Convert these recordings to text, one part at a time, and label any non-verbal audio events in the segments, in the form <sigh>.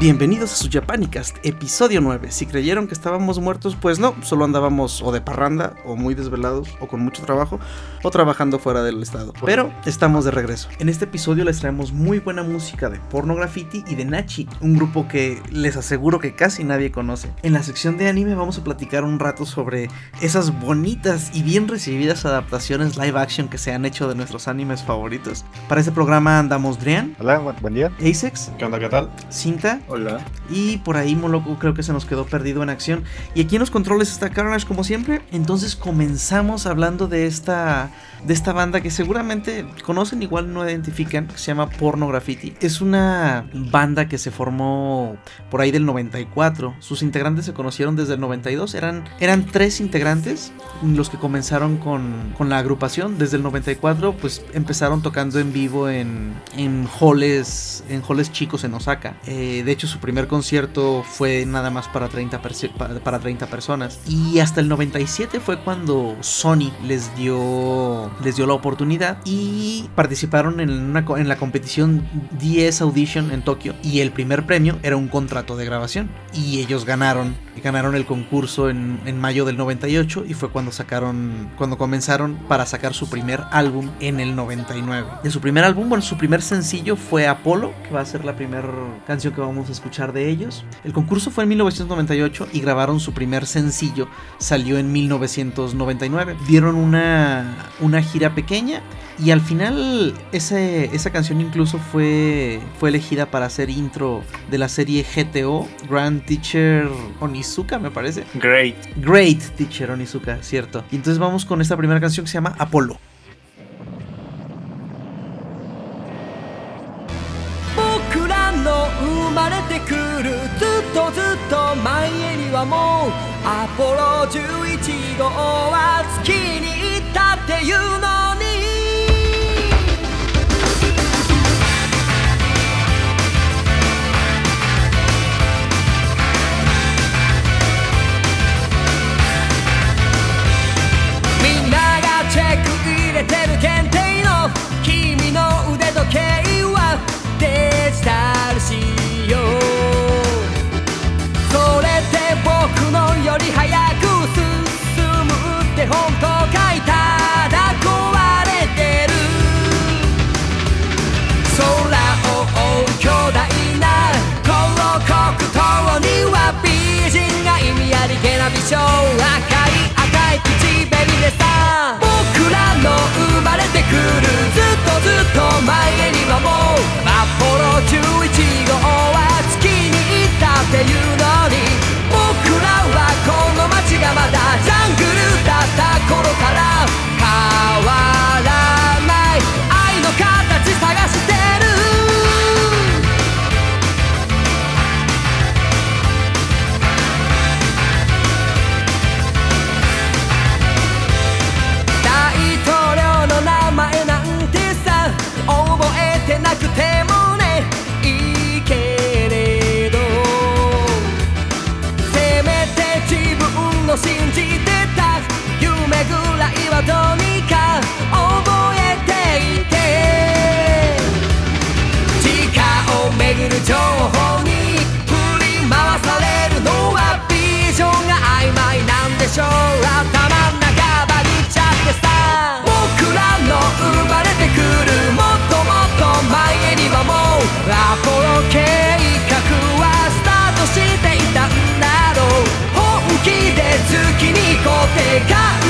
Bienvenidos a su Japanicast, episodio 9. Si creyeron que estábamos muertos, pues no, solo andábamos o de parranda, o muy desvelados, o con mucho trabajo, o trabajando fuera del estado. Pero estamos de regreso. En este episodio les traemos muy buena música de Porno Graffiti y de Nachi, un grupo que les aseguro que casi nadie conoce. En la sección de anime vamos a platicar un rato sobre esas bonitas y bien recibidas adaptaciones live action que se han hecho de nuestros animes favoritos. Para este programa andamos Drian. Hola, buen día. Asex. ¿Qué onda? ¿Qué tal? Cinta. Hola. Y por ahí Moloco creo que se nos quedó perdido en acción. Y aquí en los controles está Carnage como siempre. Entonces comenzamos hablando de esta, de esta banda que seguramente conocen, igual no identifican, que se llama Porno Graffiti. Es una banda que se formó por ahí del 94. Sus integrantes se conocieron desde el 92. Eran, eran tres integrantes los que comenzaron con, con la agrupación. Desde el 94 pues empezaron tocando en vivo en, en halls, en halls chicos en Osaka. Eh, de hecho su primer concierto fue nada más para 30, para, para 30 personas. Y hasta el 97 fue cuando Sony les dio, les dio la oportunidad y participaron en, una, en la competición DS Audition en Tokio. Y el primer premio era un contrato de grabación. Y ellos ganaron, ganaron el concurso en, en mayo del 98 y fue cuando sacaron, cuando comenzaron para sacar su primer álbum en el 99. De su primer álbum, bueno, su primer sencillo fue Apolo, que va a ser la primera canción que vamos a escuchar de ellos. El concurso fue en 1998 y grabaron su primer sencillo, salió en 1999. Dieron una, una gira pequeña y al final ese, esa canción incluso fue, fue elegida para hacer intro de la serie GTO, Grand Teacher Onizuka me parece. Great. Great Teacher Onizuka, cierto. Y entonces vamos con esta primera canción que se llama Apolo. だっていうのに。みんながチェック入れてる限定の君の腕時計はデジタルシーげな美少赤い赤い口紅でさ。僕らの生まれてくるずっとずっと前にはもうアポロ11号は月に行ったっていうのに。僕らはこの街がまだジャングルだった。情報に振り回されるのはビジョンが曖昧なんでしょう頭ん中バグっちゃってさ僕らの生まれてくるもっともっと前にはもうアポロ計画はスタートしていたんだろう。本気で月に行こうって考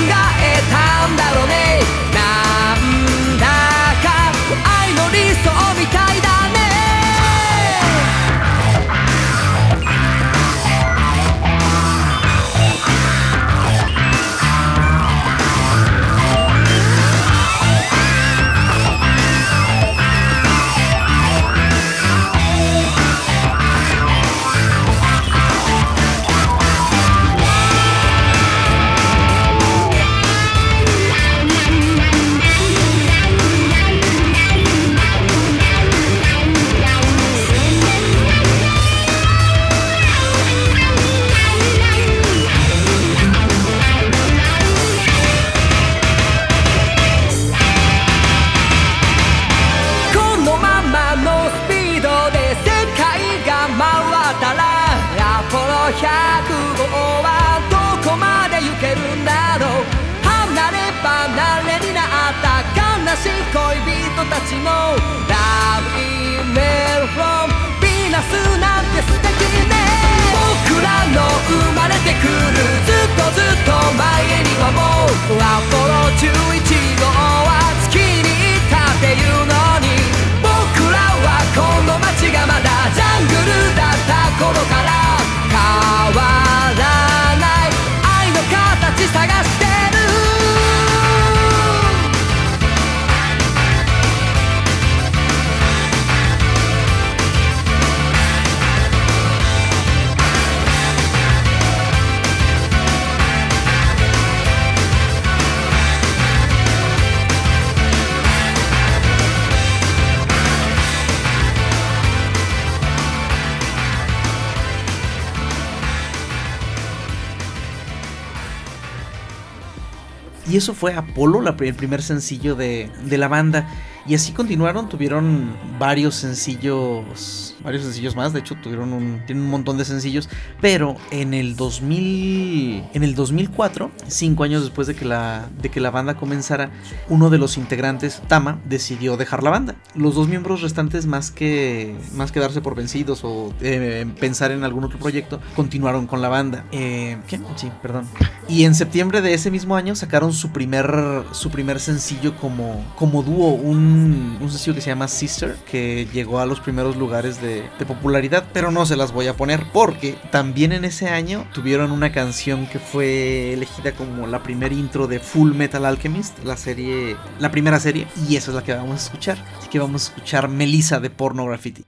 fue Apolo, el primer sencillo de, de la banda. Y así continuaron, tuvieron varios sencillos, varios sencillos más, de hecho tuvieron un, tienen un montón de sencillos, pero en el 2000, en el 2004, cinco años después de que la, de que la banda comenzara, uno de los integrantes, Tama, decidió dejar la banda. Los dos miembros restantes, más que, más que darse por vencidos o eh, pensar en algún otro proyecto, continuaron con la banda. Eh, ¿Qué? Sí, perdón. Y en septiembre de ese mismo año sacaron su primer, su primer sencillo como, como dúo, un, un sencillo que se llama Sister, que llegó a los primeros lugares de, de popularidad, pero no se las voy a poner porque también en ese año tuvieron una canción que fue elegida como la primer intro de Full Metal Alchemist, la serie, la primera serie, y esa es la que vamos a escuchar. Así que vamos a escuchar Melissa de Porno Graffiti.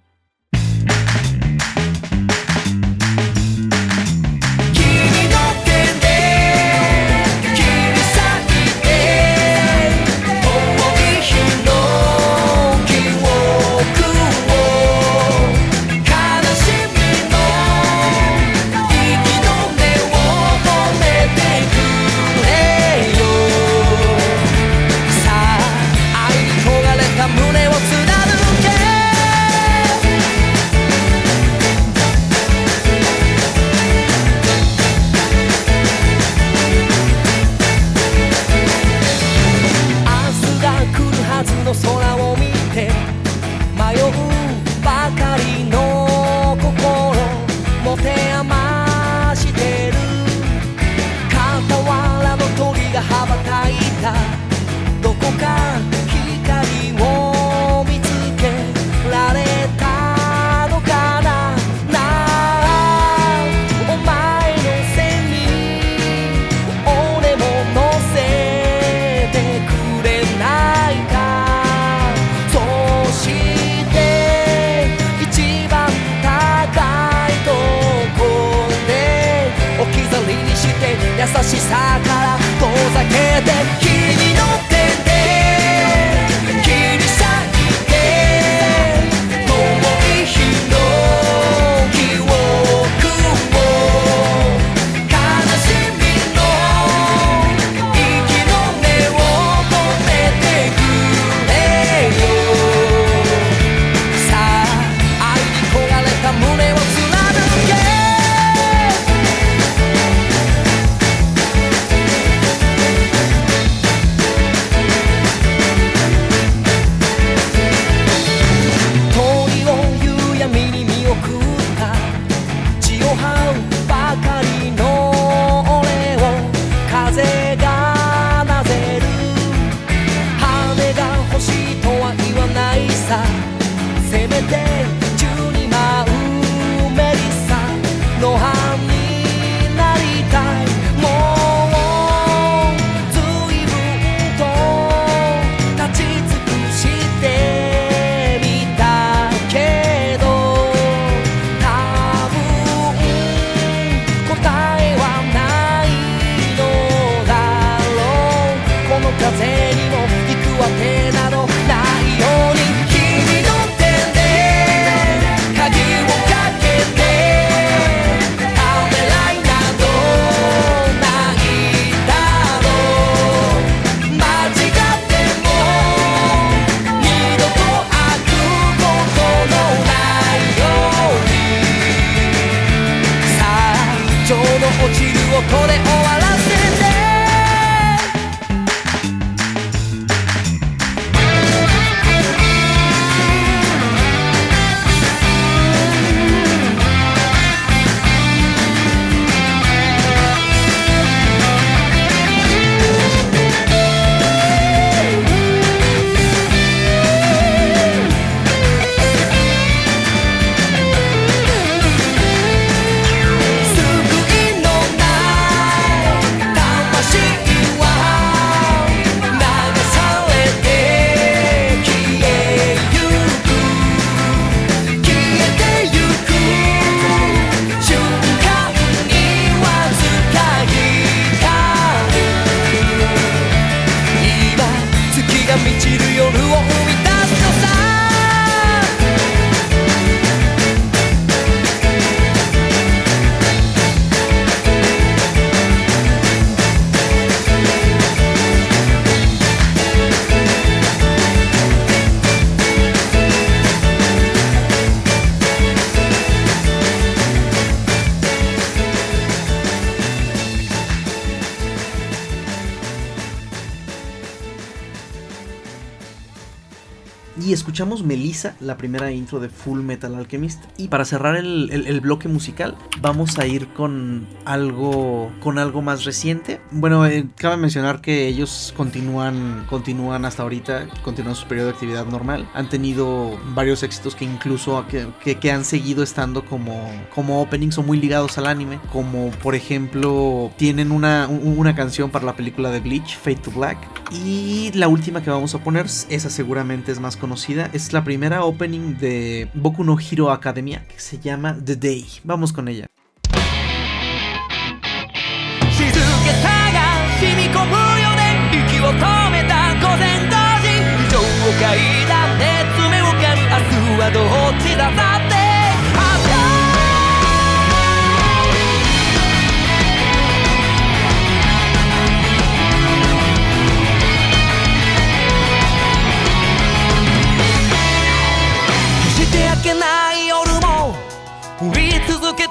escuchamos Melissa, la primera intro de Full Metal Alchemist. Y para cerrar el, el, bloque musical, vamos a ir con algo, con algo más reciente. Bueno, eh, cabe mencionar que ellos continúan, continúan hasta ahorita, continúan su periodo de actividad normal. Han tenido varios éxitos que incluso que, que, han seguido estando como, como openings o muy ligados al anime. Como por ejemplo, tienen una, una canción para la película de Bleach, Fade to Black. Y la última que vamos a poner, esa seguramente es más conocida es la primera opening de Boku no Hero Academia que se llama The Day. Vamos con ella.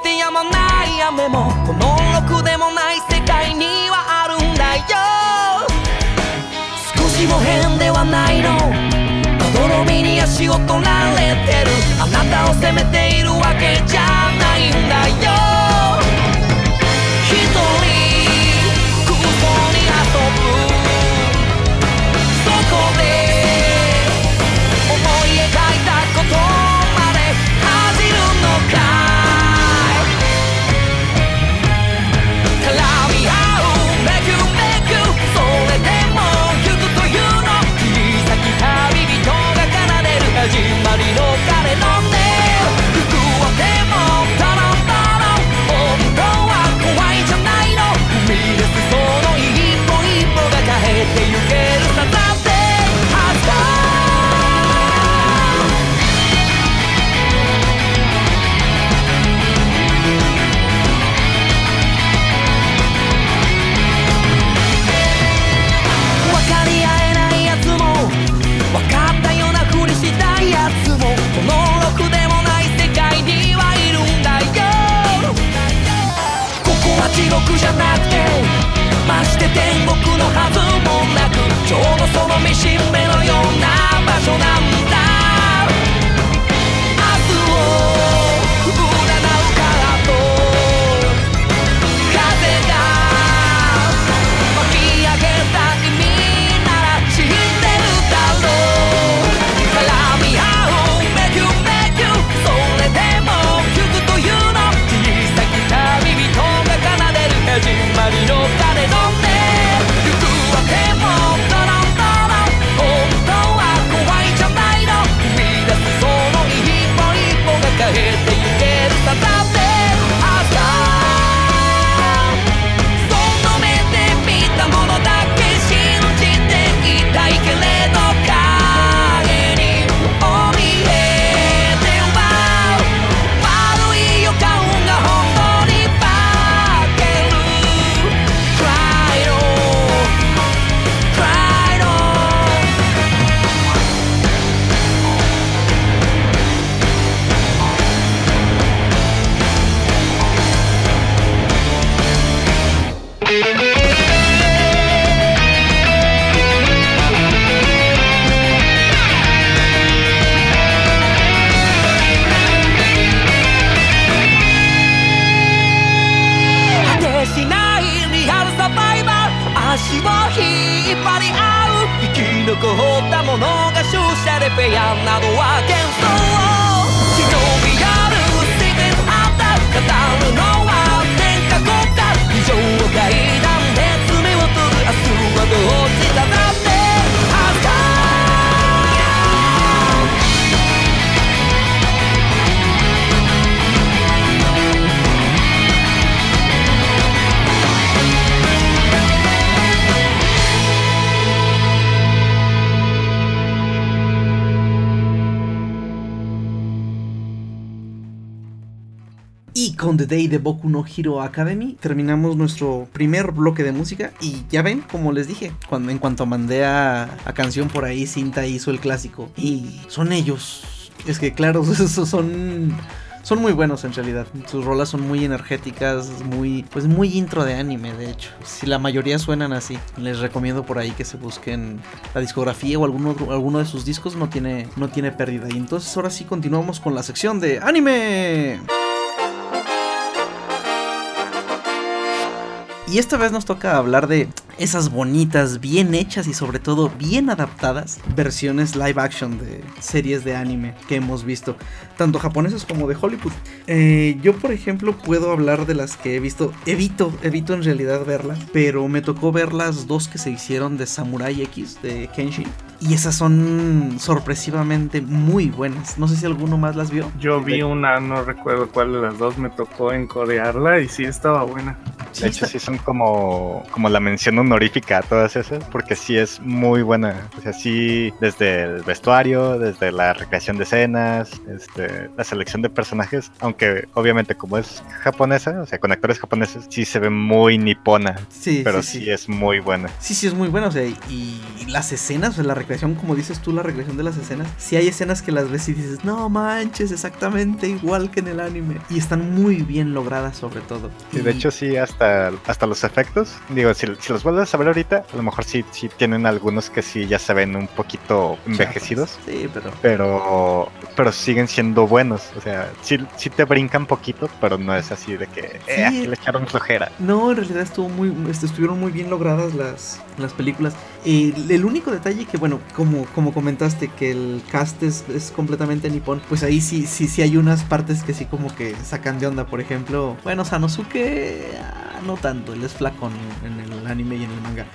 てやまない雨もこのろくでもない世界にはあるんだよ。少しも変ではないの。泥どみに足を取られてる。あなたを責めているわけじゃないんだよ。again con The Day de Boku no Hero Academy. Terminamos nuestro primer bloque de música y ya ven, como les dije, cuando en cuanto mandé a, canción por ahí, Cinta hizo el clásico. Y son ellos. Es que claro, <laughs> son son muy buenos en realidad. Sus rolas son muy energéticas, muy pues muy intro de anime, de hecho. Si la mayoría suenan así, les recomiendo por ahí que se busquen la discografía o alguno, alguno de sus discos no tiene no tiene pérdida. Y entonces ahora sí continuamos con la sección de anime. Y esta vez nos toca hablar de esas bonitas, bien hechas y sobre todo bien adaptadas versiones live action de series de anime que hemos visto, tanto japonesas como de Hollywood. Eh, yo, por ejemplo, puedo hablar de las que he visto. Evito, evito en realidad verlas, pero me tocó ver las dos que se hicieron de Samurai X de Kenshin. Y esas son sorpresivamente muy buenas. No sé si alguno más las vio. Yo vi una, no recuerdo cuál de las dos me tocó encorearla y sí estaba buena. De hecho, sí son como, como la mención honorífica a todas esas, porque sí es muy buena. O sea, sí, desde el vestuario, desde la recreación de escenas, este, la selección de personajes, aunque obviamente como es japonesa, o sea, con actores japoneses, sí se ve muy nipona. Sí, pero sí, sí, sí. es muy buena. Sí, sí, es muy buena. O sea, y, las escenas, o sea, la recreación, como dices tú, la recreación de las escenas. Sí hay escenas que las ves y dices, no manches, exactamente igual que en el anime. Y están muy bien logradas, sobre todo. Y de hecho, sí, hasta, hasta los efectos. Digo, si, si los vuelves a ver ahorita, a lo mejor sí, sí tienen algunos que sí ya se ven un poquito envejecidos. Sí, pero. Pero, pero siguen siendo buenos. O sea, sí, sí te brincan poquito, pero no es así de que eh, Sí. aquí le echaron flojera. No, en realidad estuvo muy, este, estuvieron muy bien logradas las, las películas. Eh, el único detalle que, bueno, como, como comentaste, que el cast es, es completamente nipón, pues ahí sí, sí, sí hay unas partes que sí como que sacan de onda. Por ejemplo, bueno, Sanosuke ah, no tanto, él es flacón en el anime y en el manga.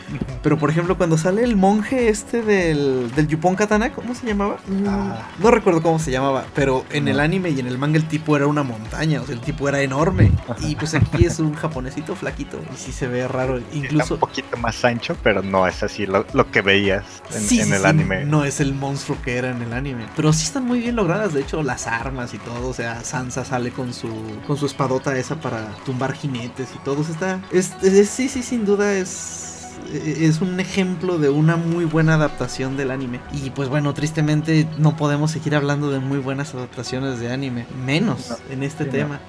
Pero por ejemplo, cuando sale el monje este del, del Yupon Katana, ¿cómo se llamaba? Ah. No recuerdo cómo se llamaba, pero en el anime y en el manga el tipo era una montaña, o sea, el tipo era enorme. Y pues aquí es un japonesito flaquito y sí se ve raro. Está Incluso un poquito más ancho, pero no es así lo, lo que veías en, Sí, en sí, el sí, anime. No es el monstruo que era en el anime. Pero sí están muy bien logradas. De hecho, las armas y todo. O sea, Sansa sale con su con su espadota esa para tumbar jinetes y todo. O sea, está. Es, es- sí, sí, sin duda es. Es un ejemplo de una muy buena adaptación del anime. Y pues bueno, tristemente no podemos seguir hablando de muy buenas adaptaciones de anime. Menos No, en este sí, tema.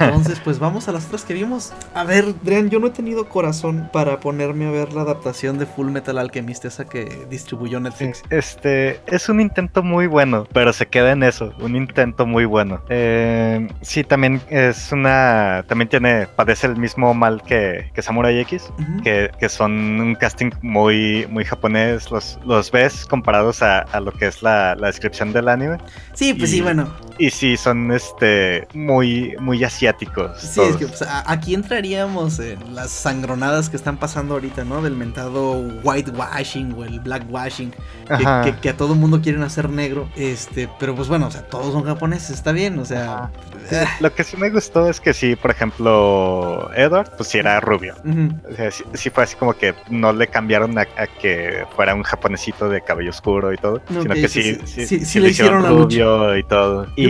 Entonces, pues vamos a las otras que vimos. A ver, Drean, yo no he tenido corazón para ponerme a ver la adaptación de Full Metal Alchemist, esa que distribuyó Netflix. Este es un intento muy bueno, pero se queda en eso, un intento muy bueno. Eh, sí, también es una, también tiene, padece el mismo mal que, que Samurai X, que, que son un casting muy, muy japonés. Los, los ves comparados a, a lo que es la, la descripción del anime, Sí, pues sí, bueno. Y sí son este muy, muy asiáticos. Sí, es que pues, aquí entraríamos en las sangronadas que están pasando ahorita, ¿no? Del mentado whitewashing o el blackwashing, que, que, que a todo mundo quieren hacer negro. Este, pero pues bueno, o sea, todos son japoneses, está bien, o sea. Ajá. eh, Lo que sí me gustó es que sí, por ejemplo, Edward, pues sí era rubio. ujú. O sea, sí, sí fue así como que no le cambiaron a, a que fuera un japonesito de cabello oscuro y todo, sino que sí, sí, le hicieron rubio y todo. Y,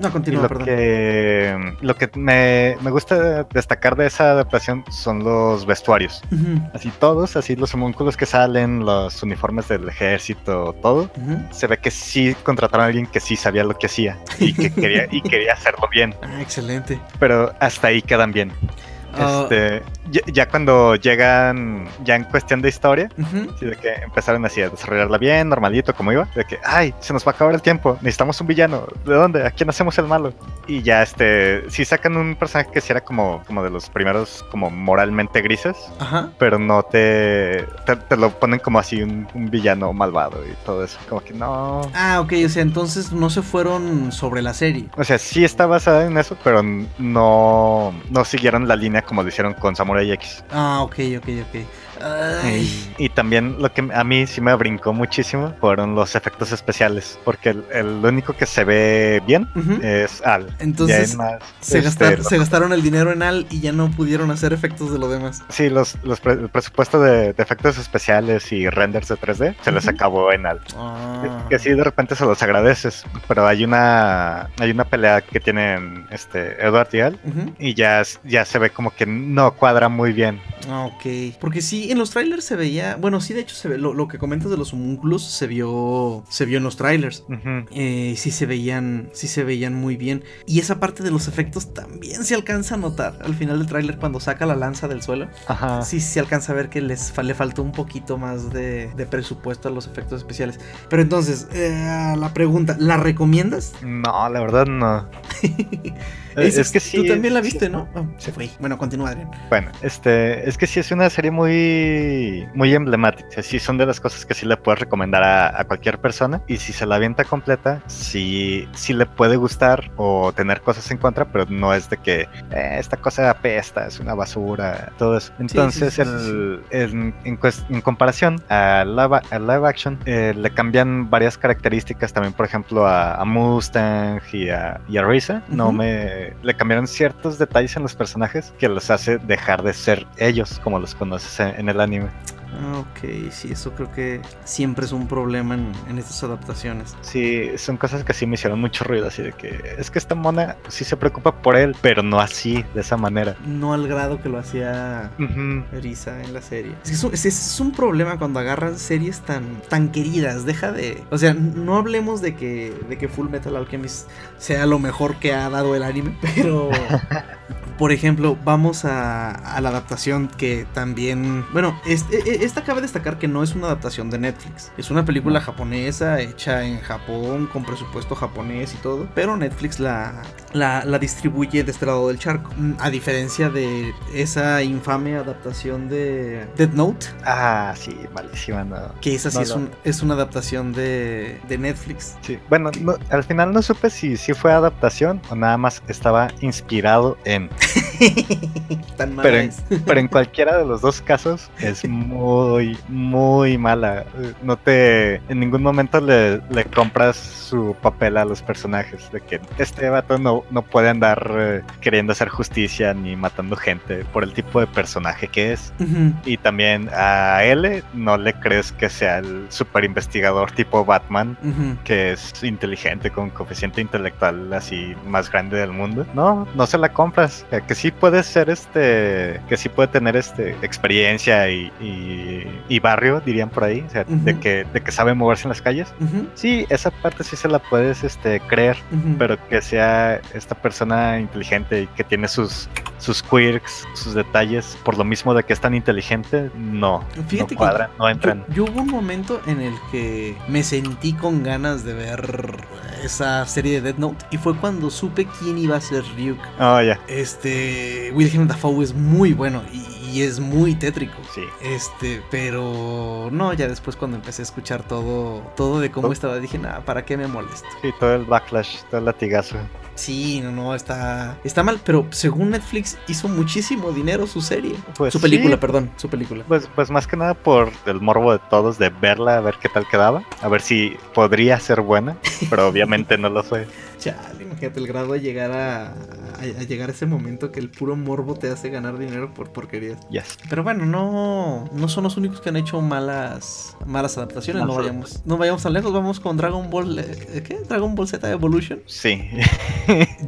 No, y continúa, lo perdón. que, lo que me, me gusta destacar de esa adaptación son los vestuarios. Así todos, así los homúnculos que salen, los uniformes del ejército, todo. Se ve que sí contrataron a alguien que sí sabía lo que hacía y que <laughs> quería, y quería hacerlo bien. Ah, excelente. Pero hasta ahí quedan bien. Ah, Este, ya, ya cuando llegan, ya en cuestión de historia, ujú. sí, de que empezaron así a desarrollarla bien, normalito, como iba, de que, ay, se nos va a acabar el tiempo, necesitamos un villano, ¿de dónde? ¿A quién hacemos el malo? Y ya, este, sí sacan un personaje que sí era como, como de los primeros, como moralmente grises, Ajá. pero no te, te, te lo ponen como así un, un villano malvado y todo eso, como que no. Ah, ok, o sea, entonces no se fueron sobre la serie. O sea, sí está basada en eso, pero no, no siguieron la línea como lo hicieron con Samurai Ah, ok, ok, ok. Ay. Y también lo que a mí sí me brincó muchísimo fueron los efectos especiales, porque el, el único que se ve bien es Al. Entonces, más, Se, este, gastar- se gastaron el dinero en Al y ya no pudieron hacer efectos de lo demás. Sí, los, los pre- el presupuesto de, de efectos especiales y renders de 3D se les acabó en Al. Ah. Que sí, de repente se los agradeces, pero hay una hay una pelea que tienen este Edward y Al y ya, ya se ve como que no cuadra muy bien. Ah, ok. Porque sí, en los trailers se veía, bueno, sí, de hecho se ve, lo, lo que comentas de los homúnculos se vio, se vio en los trailers. Eh, sí se veían, sí se veían muy bien. Y esa parte de los efectos también se alcanza a notar al final del tráiler cuando saca la lanza del suelo. Ajá. Sí se alcanza a ver que les le faltó un poquito más de, de presupuesto a los efectos especiales. Pero entonces, eh, la pregunta, ¿la recomiendas? No, la verdad no. <laughs> Dices, es que sí. Tú también la sí, viste, ¿no? Ah, se fue. Bueno, continúa, Adrián. Bueno, este, es que sí es una serie muy, muy emblemática. Sí, son de las cosas que sí le puedes recomendar a, a cualquier persona. Y si se la avienta completa, sí, sí le puede gustar o tener cosas en contra, pero no es de que "Eh, esta cosa apesta, es una basura, todo eso. Entonces, sí, sí, el, en, en comparación a live, a live action, eh, le cambian varias características también, por ejemplo, a, a Mustang y a, y a Risa. No Ujú. me. Le cambiaron ciertos detalles en los personajes que los hace dejar de ser ellos como los conoces en, el anime. Ah, Ok, sí, eso creo que siempre es un problema en, en estas adaptaciones. Sí, son cosas que sí me hicieron mucho ruido, así de que es que esta mona sí se preocupa por él, pero no así, de esa manera. No al grado que lo hacía. Risa en la serie. Es, que es, un, es- es un problema cuando agarran series tan, tan queridas. Deja de. O sea, no hablemos de que, de que Full Metal Alchemist sea lo mejor que ha dado el anime, pero. <laughs> Por ejemplo, vamos a, a la adaptación que también. Bueno, este- e- esta cabe destacar que no es una adaptación de Netflix. Es una película japonesa hecha en Japón con presupuesto japonés y todo. Pero Netflix la, la, la distribuye de este lado del charco. A diferencia de esa infame adaptación de Dead Note. Ah, sí, malísima, no. Que esa sí No, es, no. un- es una adaptación de, de Netflix. Sí, bueno, no- al final no supe si, si fue adaptación o nada más estaba inspirado en. <laughs> Tan mala Pero en, es. <laughs> pero en cualquiera de los dos casos es muy, muy mala. No te. En ningún momento le, le compras su papel a los personajes. De que este vato no, no puede andar eh, queriendo hacer justicia ni matando gente por el tipo de personaje que es. Ujú. Y también a L no le crees que sea el super investigador tipo Batman Ujú. que es inteligente con coeficiente intelectual así más grande del mundo. No, no se la compras. Que sí puede ser este, que sí puede tener este experiencia y, y, y barrio, dirían por ahí, o sea, de que de que sabe moverse en las calles. Sí, esa parte sí se la puedes este creer, pero que sea esta persona inteligente y que tiene sus sus quirks, sus detalles, por lo mismo de que es tan inteligente, no, Fíjate no que cuadran, no entran. Yo, yo hubo un momento en el que me sentí con ganas de ver esa serie de Dead Note y fue cuando supe quién iba a ser Ryuk. Oh, ya, Este, William Dafoe es muy bueno y, y es muy tétrico. sí. Este, pero no, ya después cuando empecé a escuchar todo, todo de cómo Oh. estaba, dije, nada, ¿para qué me molesto? Sí, todo el backlash, todo el latigazo. Sí, no, no, está, está mal, pero según Netflix hizo muchísimo dinero su serie. Pues su película, sí. perdón, su película. Pues, pues más que nada por el morbo de todos de verla, a ver qué tal quedaba, a ver si podría ser buena, pero obviamente no lo fue. Chale, imagínate el grado de llegar a, a, a llegar a ese momento que el puro morbo te hace ganar dinero por porquerías. Yes. Pero bueno, no, no son los únicos que han hecho malas, malas adaptaciones. No vayamos, no vayamos tan lejos. Vamos con Dragon Ball, eh, ¿qué? Dragon Ball Z Evolution. Sí.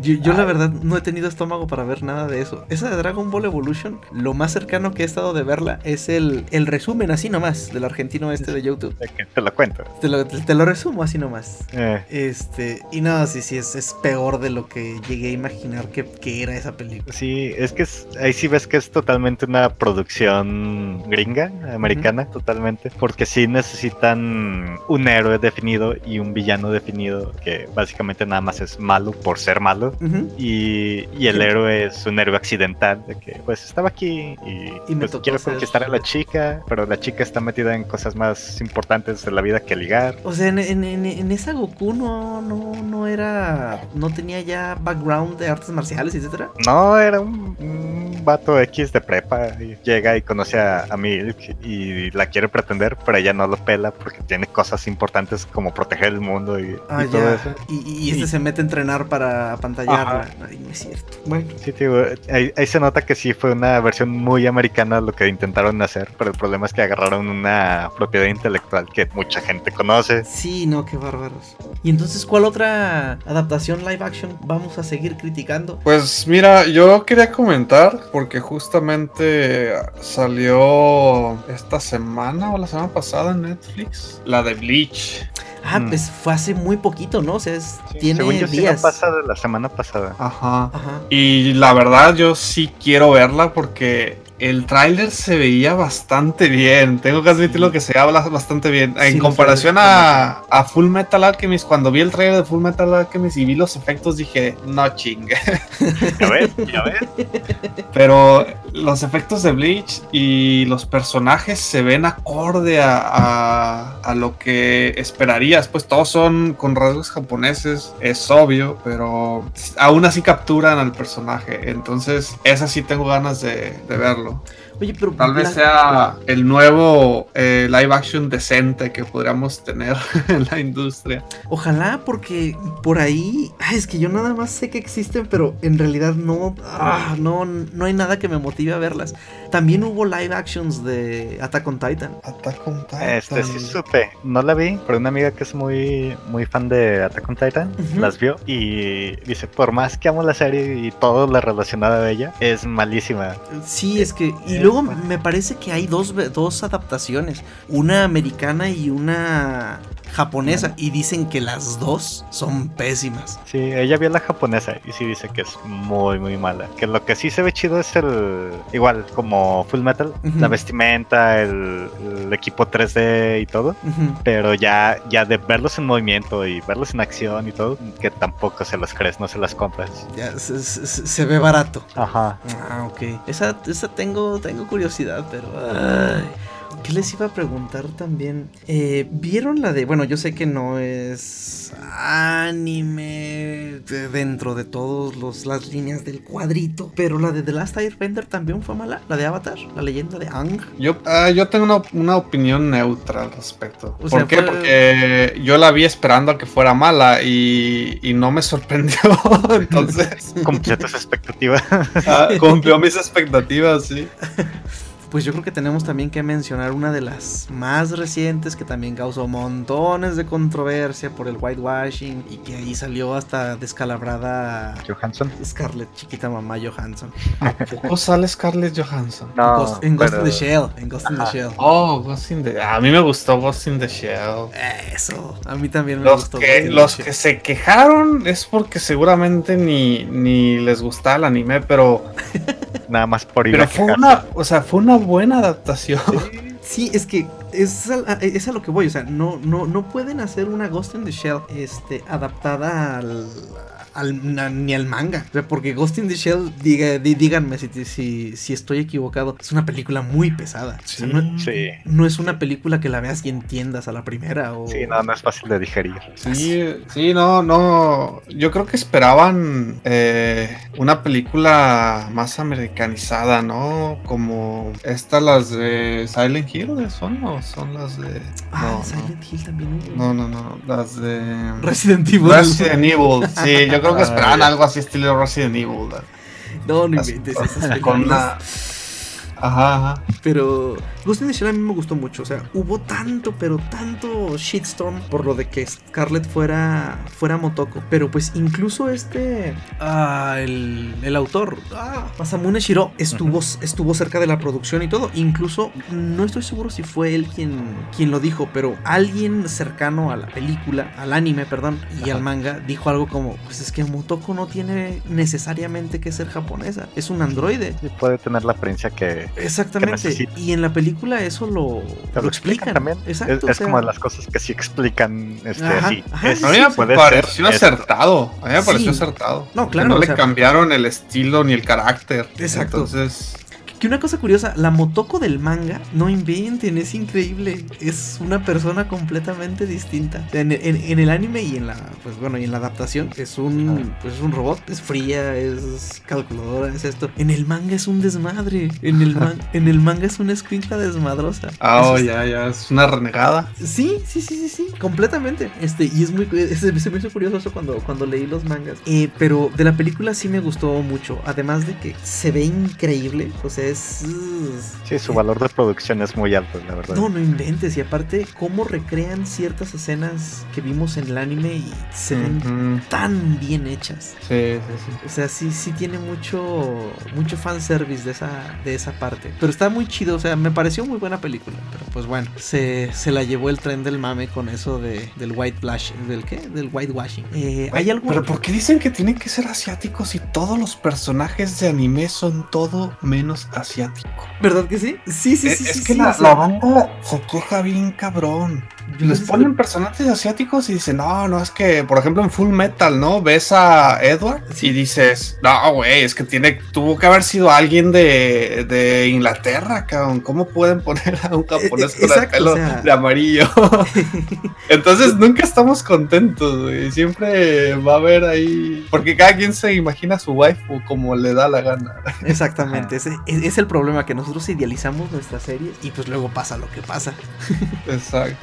Yo, yo la Ay. verdad no he tenido estómago para ver nada de eso. Esa de Dragon Ball Evolution, lo más cercano que he estado de verla es el, el resumen así nomás del argentino este de YouTube. Te lo cuento. Te lo, te- te lo resumo así nomás. Eh, Este, y no, sí, sí, es, es peor de lo que llegué a imaginar que, que era esa película. sí, es que es- ahí sí ves que es totalmente una producción gringa, americana, totalmente. Porque sí necesitan un héroe definido y un villano definido que básicamente nada más es malo por ser malo. Y, y el héroe es un héroe accidental, de que pues estaba aquí y, Y pues, quiero ser- conquistar a la chica, pero la chica está metida en cosas más importantes de la vida que ligar. O sea, en, en- en- en esa Goku no, no, no era. No tenía ya background de artes marciales, etcétera. No, era un, un vato X de prepa y llega y conoce a, a Milk y la quiere pretender, pero ella no lo pela porque tiene cosas importantes como proteger el mundo y, Ah, y todo ya. eso. Y, y este Y- se mete a entrenar para apantallarla. Ay, no es cierto. Bueno. Sí, tío, ahí, ahí se nota que sí fue una versión muy americana lo que intentaron hacer, pero el problema es que agarraron una propiedad intelectual que mucha gente conoce. Sí, no, qué bárbaros. Y entonces, ¿cuál otra adaptación live action vamos a seguir criticando. Pues mira, yo quería comentar porque justamente salió esta semana o la semana pasada en Netflix la de Bleach. Ah, Mm. pues fue hace muy poquito, ¿no? O sea, es- tiene Según yo sí días. no pasa de la semana pasada. Ajá. Ajá. Y la verdad yo sí quiero verla porque el tráiler se veía bastante bien. Tengo que admitirlo que se habla bastante bien. Sí, en comparación a, a Full Metal Alchemist, cuando vi el tráiler de Full Metal Alchemist y vi los efectos dije, no chingue. <laughs> Ya ves, ya ves. Pero los efectos de Bleach y los personajes se ven acorde a, a- a lo que esperarías. Pues todos son con rasgos japoneses, es obvio, pero aún así capturan al personaje. Entonces, esa sí tengo ganas de, de verlo. Oye, pero Tal vez la- sea el nuevo eh, live action decente que podríamos tener <laughs> en la industria. Ojalá, porque por ahí. Ay, es que yo nada más sé que existen, pero en realidad no. ah, no, no hay nada que me motive a verlas. También hubo live actions de Attack on Titan. Attack on Titan. Este sí supe. No la vi, pero una amiga que es muy, muy fan de Attack on Titan las vio y dice, por más que amo la serie y todo lo relacionado a ella, es malísima. Sí, es que. Y luego me parece que hay dos, dos adaptaciones: una americana y una japonesa. Y dicen que las dos son pésimas. Sí, ella vio la japonesa y sí dice que es muy, muy mala. Que lo que sí se ve chido es el, igual como Full Metal, la vestimenta, el, el equipo 3D y todo. Pero ya, ya de verlos en movimiento y verlos en acción y todo, que tampoco se las crees, no se las compras. Ya, se, se- se ve barato. Ajá. Ah, ok. Esa, esa tengo, tengo curiosidad, pero. ay. ¿Qué les iba a preguntar también? Eh, ¿Vieron la de.? Bueno, yo sé que no es anime de- dentro de todas las líneas del cuadrito, pero la de The Last Airbender también fue mala. La de Avatar, la leyenda de Ang. Yo, ah, yo tengo una, una opinión neutra al respecto. O ¿Por sea, qué? fue- Porque yo la vi esperando a que fuera mala y, y no me sorprendió. <laughs> Entonces, Cumplió tus expectativas. ah, cumplió mis expectativas, sí. <laughs> Pues yo creo que tenemos también que mencionar una de las más recientes que también causó montones de controversia por el whitewashing y que ahí salió hasta descalabrada Johansson. Scarlett, chiquita mamá Johansson. ¿Cómo sale Scarlett Johansson? No, Ghost- en Ghost in pero- the Shell. En Ghost in the. Shell. Oh, Ghost in the... A mí me gustó Ghost in the Shell. Eso. A mí también me Los gustó. que, Ghost in the los Shell. que se quejaron es porque seguramente ni, ni les gustaba el anime, pero, <laughs> Nada más por ir pero a fue quejarse. una, o sea, fue una buena adaptación. Sí, es que es a, es a lo que voy. O sea, no, no, no pueden hacer una Ghost in the Shell este, adaptada al. Al- na- ni al manga. O sea, porque Ghost in the Shell, diga, di- díganme si, si, si estoy equivocado, es una película muy pesada. O sea, no, Sí. no es una película que la veas y entiendas a la primera. O... Sí, no, no es fácil de digerir. Sí, sí, no, no. Yo creo que esperaban eh, una película más americanizada, ¿no? Como estas las de Silent Hill, ¿son o son las de? Ah, No, Silent Hill también no, no, no, las de Resident Evil. Resident Evil. Sí, yo creo que Ah, esperaban ya. algo así estilo Resident Evil. No, no inventes esas <laughs> Con una. Ajá, ajá. Pero Ghost in the Shell a mí me gustó mucho. O sea, hubo tanto, pero tanto shitstorm por lo de que Scarlett fuera, fuera Motoko. Pero pues incluso este. Ah, el, el autor, ah, Masamune Shiro, estuvo, estuvo cerca de la producción y todo. Incluso no estoy seguro si fue él quien, quien lo dijo, pero alguien cercano a la película, al anime, perdón, y al manga, dijo algo como: Pues es que Motoko no tiene necesariamente que ser japonesa, es un androide. Sí, puede tener la apariencia que Exactamente. Y en la película eso lo, explican también. Exacto. es o es sea, como de las cosas que sí explican este, Ajá, así. ajá, Es- A mí me pareció acertado. A mí me pareció Sí. acertado. No, Que claro, No o le cambiaron el estilo ni el carácter. Exacto. Entonces. Que una cosa curiosa, la Motoko del manga, no inventen, es increíble. Es una persona completamente distinta. En, en- en el anime y en la, pues bueno, y en la adaptación es un, pues es un robot, es fría, es calculadora, es esto. En el manga es un desmadre. En el, man- <laughs> en el manga es una escuincla desmadrosa. Ah, oh, es- ya, ya. Es una renegada. Sí, sí, sí, sí, sí, completamente. Este, y es muy, es- se me hizo curioso eso cuando, cuando leí los mangas. Eh, pero de la película sí me gustó mucho. Además de que se ve increíble. O sea, es uh, Sí, su valor de producción es muy alto, la verdad. No, no inventes. Y aparte, cómo recrean ciertas escenas que vimos en el anime y se ven tan bien hechas. Sí, sí, sí. O sea, sí, sí tiene mucho, mucho fanservice de esa, de esa parte. Pero está muy chido, o sea, me pareció muy buena película. Pero pues bueno, se, se la llevó el tren del mame con eso de, del white blush, ¿del qué? Del whitewashing. Eh, ¿Hay algo? Pero ¿por qué dicen que tienen que ser asiáticos y todos los personajes de anime son todo menos asiático? ¿Verdad que sí? Sí, sí, Eh, sí. es sí, que sí, la, o sea, la banda se queja bien cabrón. Les ponen personajes asiáticos y dicen, no, no, es que, por ejemplo, en Full Metal, ¿no? Ves a Edward y dices, no, güey, es que tiene, tuvo que haber sido alguien de, de Inglaterra, cabrón. ¿Cómo pueden poner a un japonés Eh, eh, con el pelo o sea- de amarillo? <laughs> Entonces nunca estamos contentos, güey. Siempre va a haber ahí. Porque cada quien se imagina a su waifu como le da la gana. Exactamente, ese es, es el problema que nosotros idealizamos nuestras series y pues luego pasa lo que pasa. Exacto.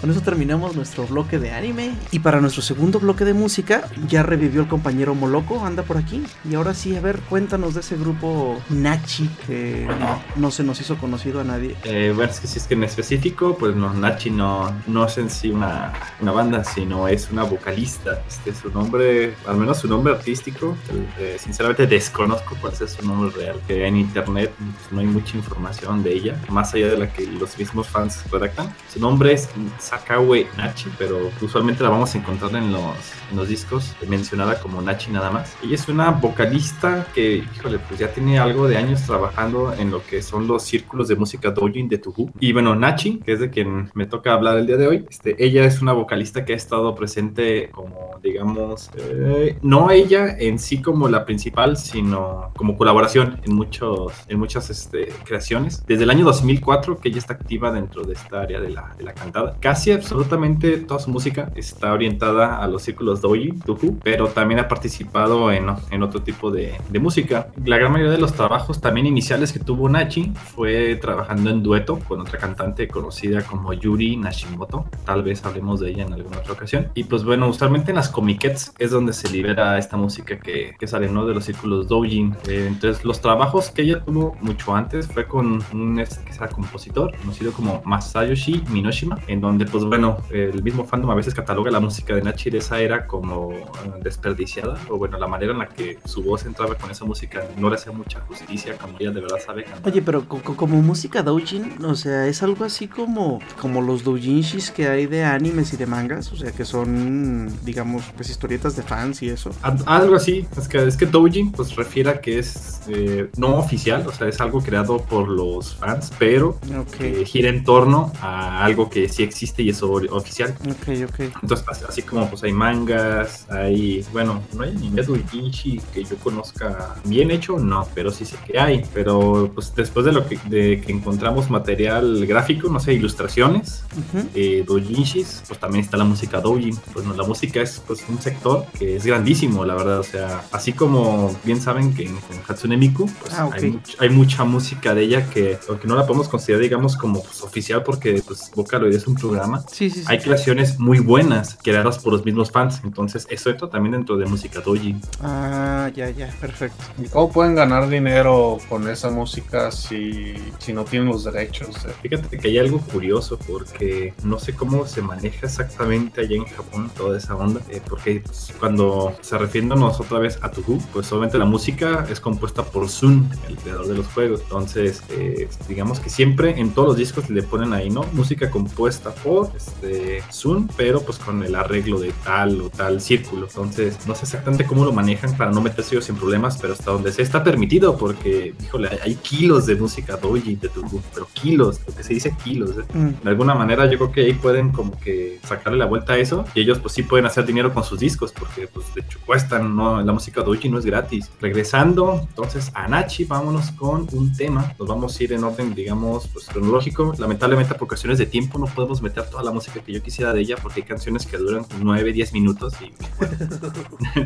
Con eso terminamos nuestro bloque de anime. Y para nuestro segundo bloque de música, ya revivió el compañero Moloco, anda por aquí. Y ahora sí, a ver, cuéntanos de ese grupo Nachi que no, se nos hizo conocido a nadie. Eh, bueno, es que si es que en específico, pues no, Nachi no, no es en sí una, una banda, sino es una vocalista. Este su nombre, al menos su nombre artístico, eh, sinceramente desconozco cuál es su nombre real. Que en internet pues, no hay mucha información de ella, más allá de la que los mismos fans redactan. Su nombre es Sakawe Nachi, pero usualmente la vamos a encontrar en los, en los discos mencionada como Nachi nada más. Ella es una vocalista que, híjole, pues ya tiene algo de años trabajando en lo que son los círculos de música doujin de Tuhu. Y bueno, Nachi, que es de quien me toca hablar el día de hoy, este, ella es una vocalista que ha estado presente como, digamos, eh, no ella en sí como la principal, sino como colaboración en, muchos, en muchas este, creaciones. Desde el año 2004 que ella está activa dentro de esta área de la, de la cantada. Casi absolutamente toda su música está orientada a los círculos doujin, Tuhu, pero también ha participado en, en otro tipo de, de música. La gran mayoría de los trabajos también iniciales que tuvo Nachi fue trabajando en dueto con otra cantante conocida como Yuri Nashimoto. Tal vez hablemos de ella en alguna otra ocasión. Y pues bueno, usualmente en las comiquets es donde se libera esta música que, que sale ¿no? de los círculos doujin. Eh, entonces los trabajos que ella tuvo mucho antes fue con un que era compositor conocido como Masayoshi Minoshima, en donde pues bueno, el mismo fandom a veces cataloga la música de Nachi de esa era como eh, desperdiciada, o bueno, la manera en la que su voz entraba con esa música no le hacía mucha justicia, como ella de verdad sabe cantar. Oye, pero co- co- como música doujin, o sea, es algo así como, como los doujinshis que hay de animes y de mangas, o sea, que son, digamos, pues historietas de fans y eso. Al- Algo así, es que, es que doujin pues refiere a que es eh, no oficial, o sea, es algo creado por los fans, pero que gira en torno a algo que sí existe y es oficial. ok, ok. Entonces, así- como pues hay mangas, hay, bueno, no hay anime doujinshi que yo conozca bien hecho, no, pero sí sé que hay. Pero pues después de lo que, de que encontramos material gráfico, no sé, ilustraciones, Ujú. eh, doujinshis, pues también está la música doujin. Pues no, la música es pues un sector que es grandísimo, la verdad. O sea, así como bien saben que en, en Hatsune Miku, pues Ah, ok. hay, much- hay mucha música de ella que, aunque no la podemos considerar, digamos, como pues, oficial, porque pues Vocaloid es un programa, Sí, sí, sí. hay creaciones muy buenas creadas por los mismos fans. Entonces, eso entra también dentro de música doujin. Ah, ya, ya, perfecto. ¿Y cómo pueden ganar dinero con esa música si, si no tienen los derechos? eh? Fíjate que hay algo curioso porque no sé cómo se maneja exactamente allá en Japón toda esa onda. eh, porque pues, cuando se refiriéndonos otra vez a Tuhu, pues obviamente la música es compuesta por Sun, el creador de los juegos. Entonces, eh, digamos que siempre en todos los discos le ponen ahí, ¿no? Música compuesta por este, Sun, pero pues con el arreglo de tal o tal círculo. Entonces, no sé exactamente cómo lo manejan para no meterse ellos en problemas, pero hasta donde se está permitido, porque, híjole, hay- hay kilos de música doji de Tuhu, pero kilos, lo que se dice kilos. ¿eh? Mm, De alguna manera yo creo que ahí pueden como que sacarle la vuelta a eso y ellos pues sí pueden hacer dinero con sus discos porque pues de hecho cuestan, ¿no? La música doji no es gratis. Regresando entonces a Nachi, vámonos con un tema. Nos vamos a ir en orden, digamos, pues cronológico. Lamentablemente por cuestiones de tiempo no podemos meter toda la música que yo quisiera de ella, porque hay canciones que duran 9, 10 minutos y bueno,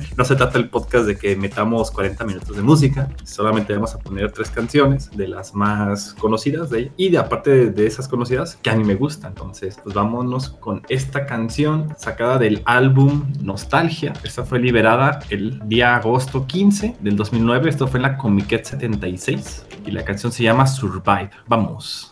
<laughs> no se trata el podcast de que metamos 40 minutos de música, solamente vamos a poner tres canciones de las más conocidas de ella y de aparte de, de esas conocidas que a mí me gustan. Entonces, pues vámonos con esta canción sacada del álbum Nostalgia. Esta fue liberada el día agosto 15 del 2009. Esto fue en la Comiquet 76 y la canción se llama Survive. Vamos.「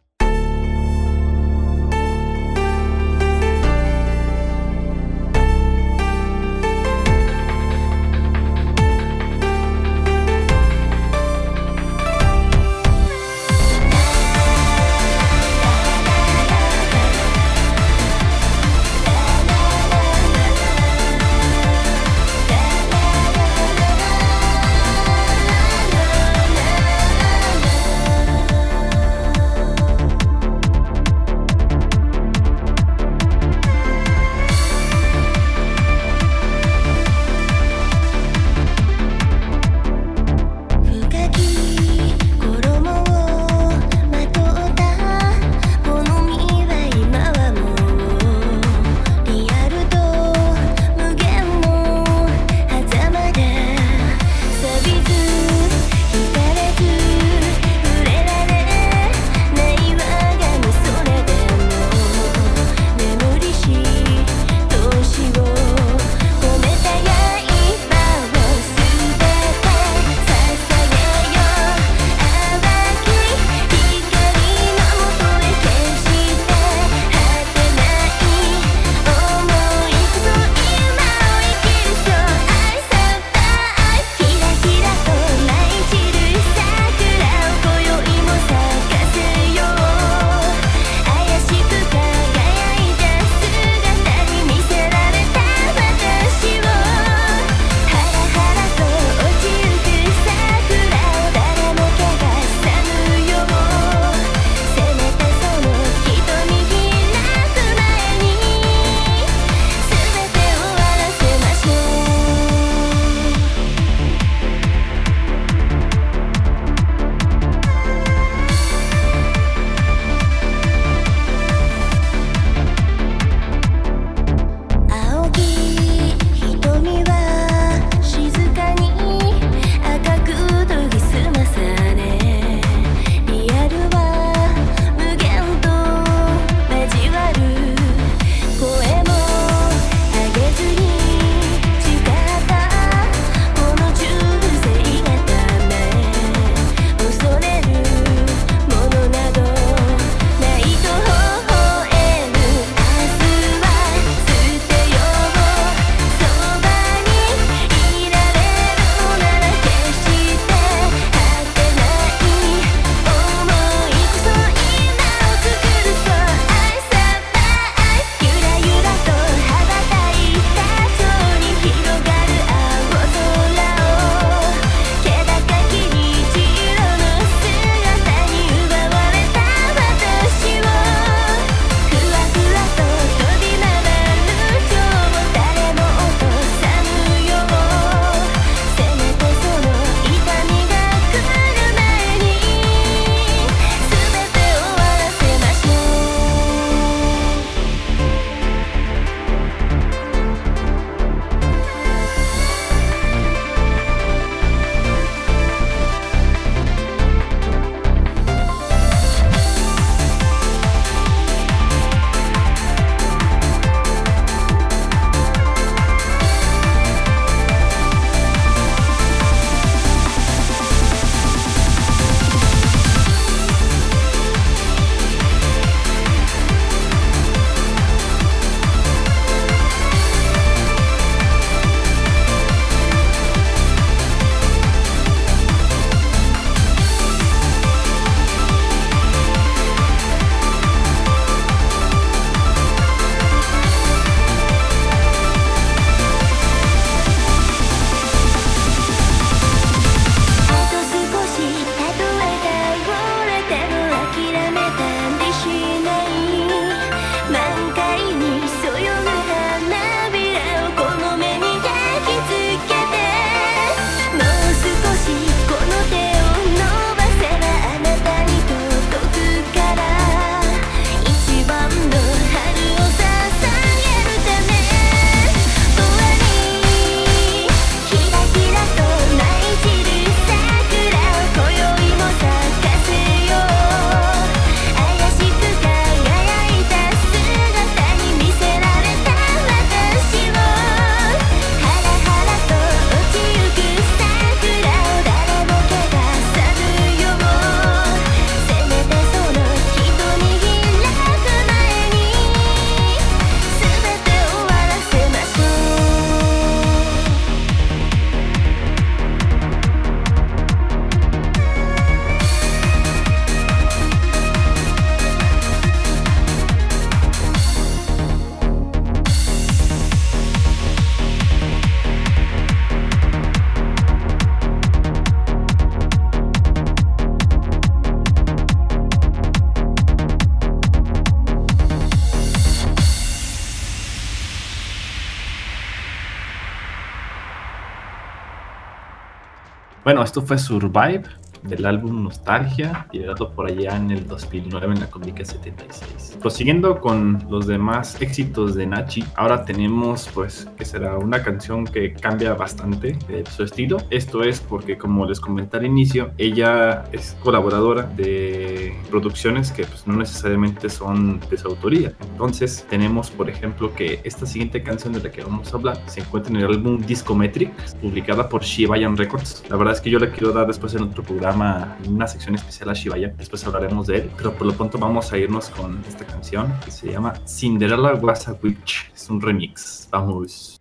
esto fue Survive del álbum Nostalgia, liberado por allá en el 2009 en la Comica 76. Prosiguiendo con los demás éxitos de Nachi, ahora tenemos pues que será una canción que cambia bastante de su estilo. Esto es porque como les comenté al inicio, ella es colaboradora de producciones que pues, no necesariamente son de su autoría. Entonces tenemos por ejemplo que esta siguiente canción de la que vamos a hablar se encuentra en el álbum Discometric, publicada por Shibayan Records. La verdad es que yo le quiero dar después en otro programa una sección especial a Shibaya, después hablaremos de él, pero por lo pronto vamos a irnos con esta canción que se llama Cinderella Was a Witch, es un remix, vamos.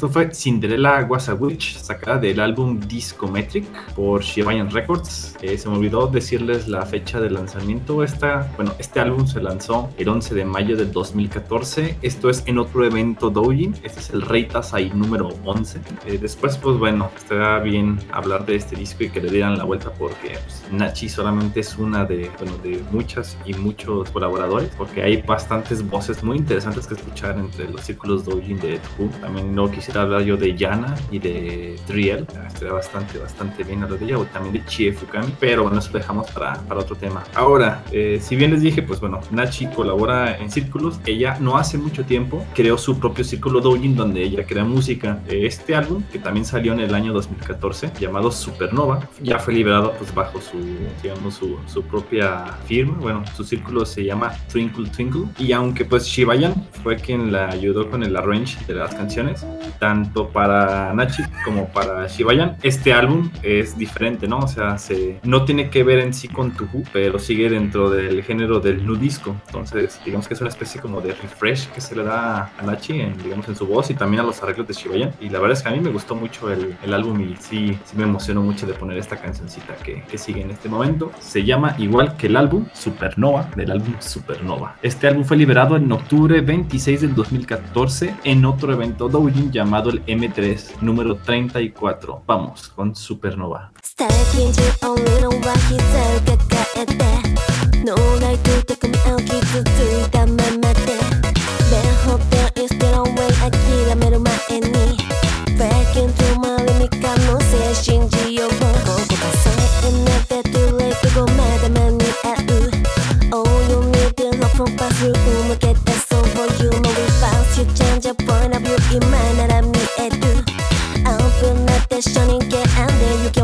Esto fue Cinderella Was a Witch, sacada del álbum Discometric por Shibayan Records. Eh, se me olvidó decirles la fecha de lanzamiento. Esta, bueno, este álbum se lanzó el 11 de mayo del 2014. Esto es en otro evento Doujin. Este es el Rey Tasai número 11. Eh, después, pues bueno, estaría bien hablar de este disco y que le dieran la vuelta porque pues, Nachi solamente es una de, bueno, de muchas y muchos colaboradores porque hay bastantes voces muy interesantes que escuchar entre los círculos doujin de Who. También no quisiera hablar yo de Yana y de Driel, estaría bastante, bastante bien hablar de ella, o también de Chie Fukami, pero bueno, eso lo dejamos para, para otro tema. Ahora, eh, si bien les dije, pues bueno, Nachi colabora en círculos, ella no hace mucho tiempo creó su propio círculo doujin donde ella crea música. Este álbum, que también salió en el año 2014, llamado Supernova, ya fue liberado pues bajo su, digamos, su, su propia firma, bueno, su círculo se llama Twinkle Twinkle, y aunque pues Shibayan fue quien la ayudó con el arrange de las canciones, tanto para Nachi como para Shibayan, este álbum es diferente, ¿no? O sea, se, no tiene que ver en sí con Tuhu, pero sigue dentro del género del nudisco. Entonces, digamos que es una especie como de refresh que se le da a Nachi, en, digamos, en su voz y también a los arreglos de Shibayan. Y la verdad es que a mí me gustó mucho el, el álbum y sí, sí me emocionó mucho de poner esta cancioncita que, que sigue en este momento. Se llama igual que el álbum Supernova, del álbum Supernova. Este álbum fue liberado en octubre 26 del 2014 en otro evento Doujin llamado el M3 número 34. Vamos con Supernova. 脳内という匿名を傷ついたままで Then hope there is still a way 諦める前に Back into my limit の精神事業それになって Too late ごまだ間に合う All you need is love from past you 向けて So for you know we fast You change your point of view 今なら見える Open up 一緒に Get out there you can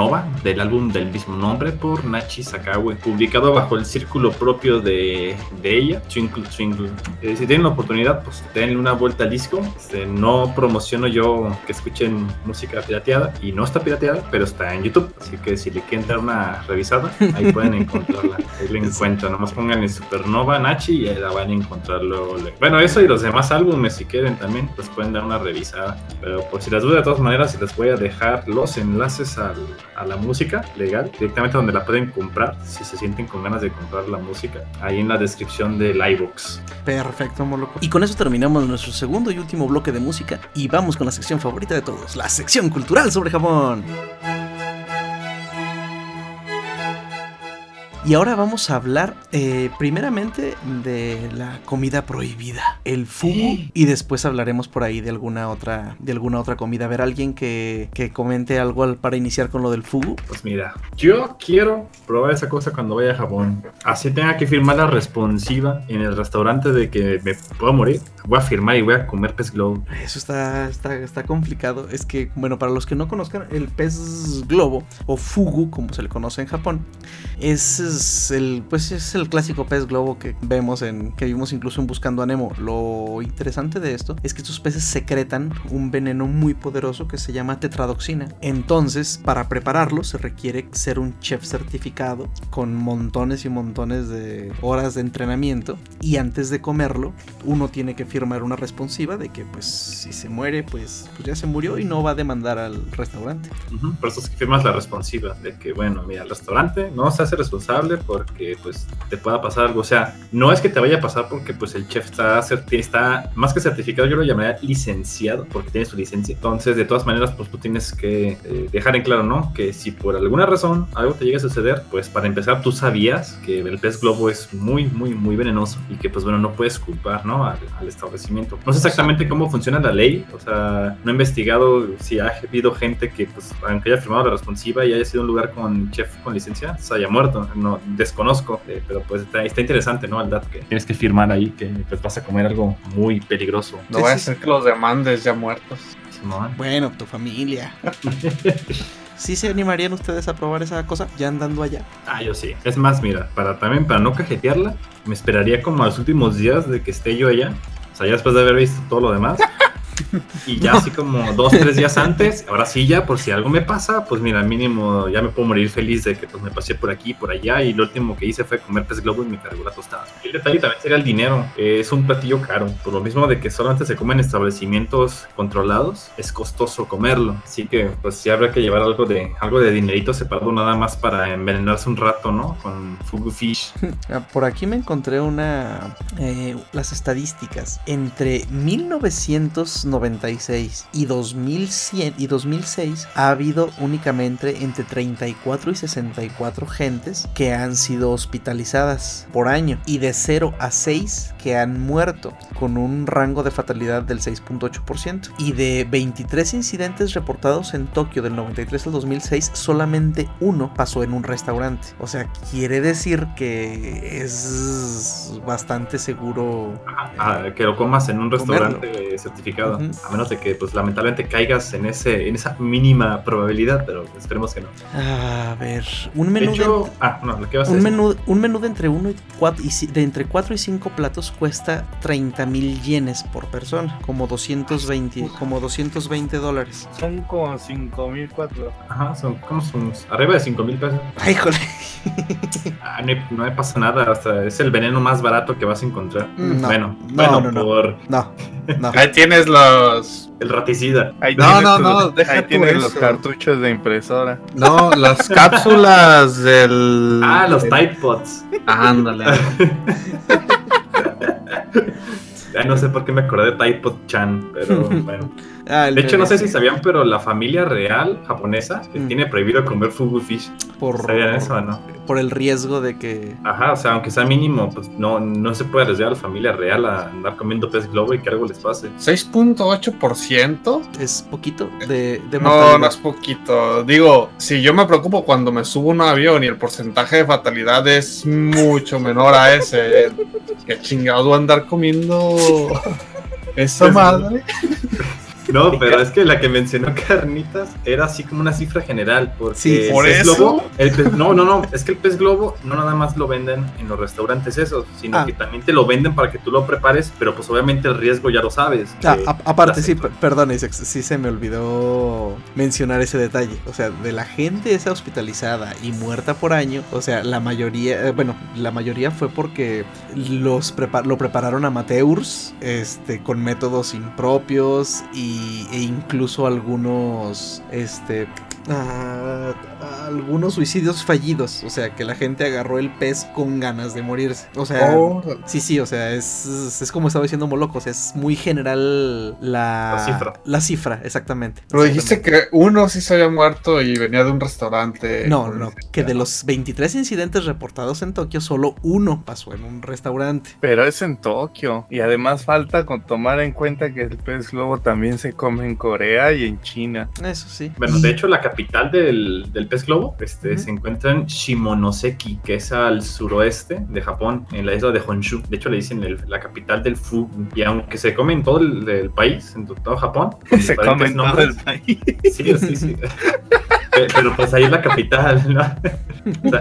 Supernova, del álbum del mismo nombre por Nachi Sakawe, publicado bajo el círculo propio de, de ella, Twinkle Twinkle. Eh, si tienen la oportunidad, pues denle una vuelta al disco. Este, no promociono yo que escuchen música pirateada, y no está pirateada, pero está en YouTube. Así que si le quieren dar una revisada, ahí <laughs> pueden encontrarla. Ahí la encuentran. Nomás pongan en Supernova Nachi y ahí la van a encontrar luego. Bueno, eso y los demás álbumes, si quieren también, pues pueden dar una revisada. Pero por si las dudas, de todas maneras, les voy a dejar los enlaces al- a la música legal, directamente donde la pueden comprar, si se sienten con ganas de comprar la música, ahí en la descripción del iVoox. Perfecto, Moloco. Y con eso terminamos nuestro segundo y último bloque de música y vamos con la sección favorita de todos, la sección cultural sobre Japón. Y ahora vamos a hablar eh, primeramente de la comida prohibida, el fugu, y después hablaremos por ahí de alguna otra, de alguna otra comida. A ver, alguien que, que comente algo al- para iniciar con lo del fugu. Pues mira, yo quiero probar esa cosa cuando vaya a Japón. Así tenga que firmar la responsiva en el restaurante de que me puedo morir. Voy a firmar y voy a comer pez globo. Eso está, está, está complicado. Es que, bueno, para los que no conozcan, el pez globo o fugu, como se le conoce en Japón, es, es el, pues es el clásico pez globo que vemos en, que vimos incluso en Buscando a Nemo. Lo interesante de esto es que estos peces secretan un veneno muy poderoso que se llama tetradoxina. Entonces, para prepararlo se requiere ser un chef certificado con montones y montones de horas de entrenamiento. Y antes de comerlo, uno tiene que firmar una responsiva de que pues si se muere pues, pues ya se murió y no va a demandar al restaurante. Ujú, Por eso es que firmas la responsiva de que, bueno, mira, el restaurante no se hace responsable porque, pues, te pueda pasar algo. O sea, no es que te vaya a pasar porque, pues, el chef está, está más que certificado, yo lo llamaría licenciado porque tiene su licencia. Entonces, de todas maneras, pues, tú tienes que eh, dejar en claro, ¿no? Que si por alguna razón algo te llega a suceder, pues, para empezar, tú sabías que el pez globo es muy, muy, muy venenoso y que, pues, bueno, no puedes culpar, ¿no? Al, al establecimiento. No sé exactamente cómo funciona la ley, o sea, no he investigado si ha habido gente que, pues, aunque haya firmado la responsiva y haya sido un lugar con chef con licencia, se haya muerto. No, desconozco, eh, pero pues está, está interesante, ¿no? El dato que tienes que firmar ahí que pues vas a comer algo muy peligroso. No Sí, vaya a sí, ser que los demandes ya muertos. Bueno, tu familia. <laughs> ¿Sí se animarían ustedes a probar esa cosa ya andando allá? Ah, yo sí. Es más, mira, para también para no cajetearla, me esperaría como a los últimos días de que esté yo allá. O sea, ya después de haber visto todo lo demás. Y ya así como dos, tres días antes, ahora sí ya, por si algo me pasa, pues mira, mínimo ya me puedo morir feliz de que pues me pasé por aquí, por allá, y lo último que hice fue comer pez globo y me cargó la tostada. El detalle también sería el dinero, es un platillo caro, por lo mismo de que solamente se come en establecimientos controlados, es costoso comerlo, así que pues sí habrá que llevar algo de, algo de dinerito separado nada más para envenenarse un rato, ¿no? Con fugu fish. <laughs> Ah, Por aquí me encontré una eh, las estadísticas entre 1996 y 2100 y 2006 ha habido únicamente entre 34 y 64 gentes que han sido hospitalizadas por año y de 0 a 6 que han muerto con un rango de fatalidad del 6.8% y de 23 incidentes reportados en Tokio del 93 al 2006 solamente uno pasó en un restaurante o sea quiere decir que es bastante seguro Ah, que lo comas en un Comerlo. restaurante certificado. Ujú. A menos de que, pues, lamentablemente caigas en ese en esa mínima probabilidad, pero esperemos que no. a ver un De menú de, hecho, ah, no, lo que vas a un decir. menú, un menú de entre 1 y 4 y de entre 4 y 5 platos cuesta 30 mil yenes por persona, como 220, como 220 dólares. Son como 5004. Ajá, son como son arriba de 5 mil pesos. Ay, jole. Ah, no, no me pasa nada, hasta es el veneno más barato que vas a encontrar. No, bueno, no, bueno, no, no. por No, no. <laughs> Ahí tienes los. el raticida. Ahí No, tienes no, tus- no, deja Ahí tú tienes eso. los cartuchos de impresora. No, las <laughs> cápsulas del. Ah, los Tide Pods. Ándale. <laughs> No sé por qué me acordé de Tide Pod Chan, pero bueno. Ah, De hecho, no sé si sabían, pero la familia real japonesa Mm. tiene prohibido comer fugu fish. por, ¿Sabían eso o no? por el riesgo de que Ajá, o sea, aunque sea mínimo, pues no, no se puede arriesgar a la familia real a andar comiendo pez globo y que algo les pase. 6.8%. es poquito de, de No, no es poquito. Digo, si yo me preocupo cuando me subo a un avión y el porcentaje de fatalidad es mucho menor a ese, que a andar comiendo <laughs> esa Pues, madre. <laughs> No, <laughs> pero es que la que mencionó <laughs> Carnitas era así como una cifra general. Porque Sí, el por pez eso. globo- el pez- no, no, no. Es que el pez globo no nada más lo venden en los restaurantes esos, sino Ah. que también te lo venden para que tú lo prepares, pero pues obviamente el riesgo ya lo sabes. Ah, aparte, sí, per- perdón, Isaac, sí se me olvidó mencionar ese detalle. O sea, de la gente esa hospitalizada y muerta por año, o sea, la mayoría, eh, bueno, la mayoría fue porque los prepa- lo prepararon amateurs, este, con métodos impropios y, e incluso algunos, este, ah, algunos suicidios fallidos. O sea, que la gente agarró el pez con ganas de morirse. O sea. Sí, sí, o sea, es, es como estaba diciendo Moloco, o sea, es muy general la, La cifra. La cifra, exactamente. Pero dijiste que uno sí se había muerto y venía de un restaurante. No, no, no, que de los 23 incidentes reportados en Tokio, solo uno pasó en un restaurante. Pero es en Tokio. Y además falta con tomar en cuenta que el pez globo también se come en Corea y en China. Eso sí. Bueno, de hecho, la capital del, del pez globo este, se encuentra en Shimonoseki, que es al suroeste de Japón, en la isla de Honshu. De hecho, le dicen el- la capital del fugu. Y aunque se come en todo el, el país, en todo Japón, <laughs> Se come en todo el país. Sí, sí, sí. <laughs> Pe- Pero pues ahí es la capital, <laughs> ¿no?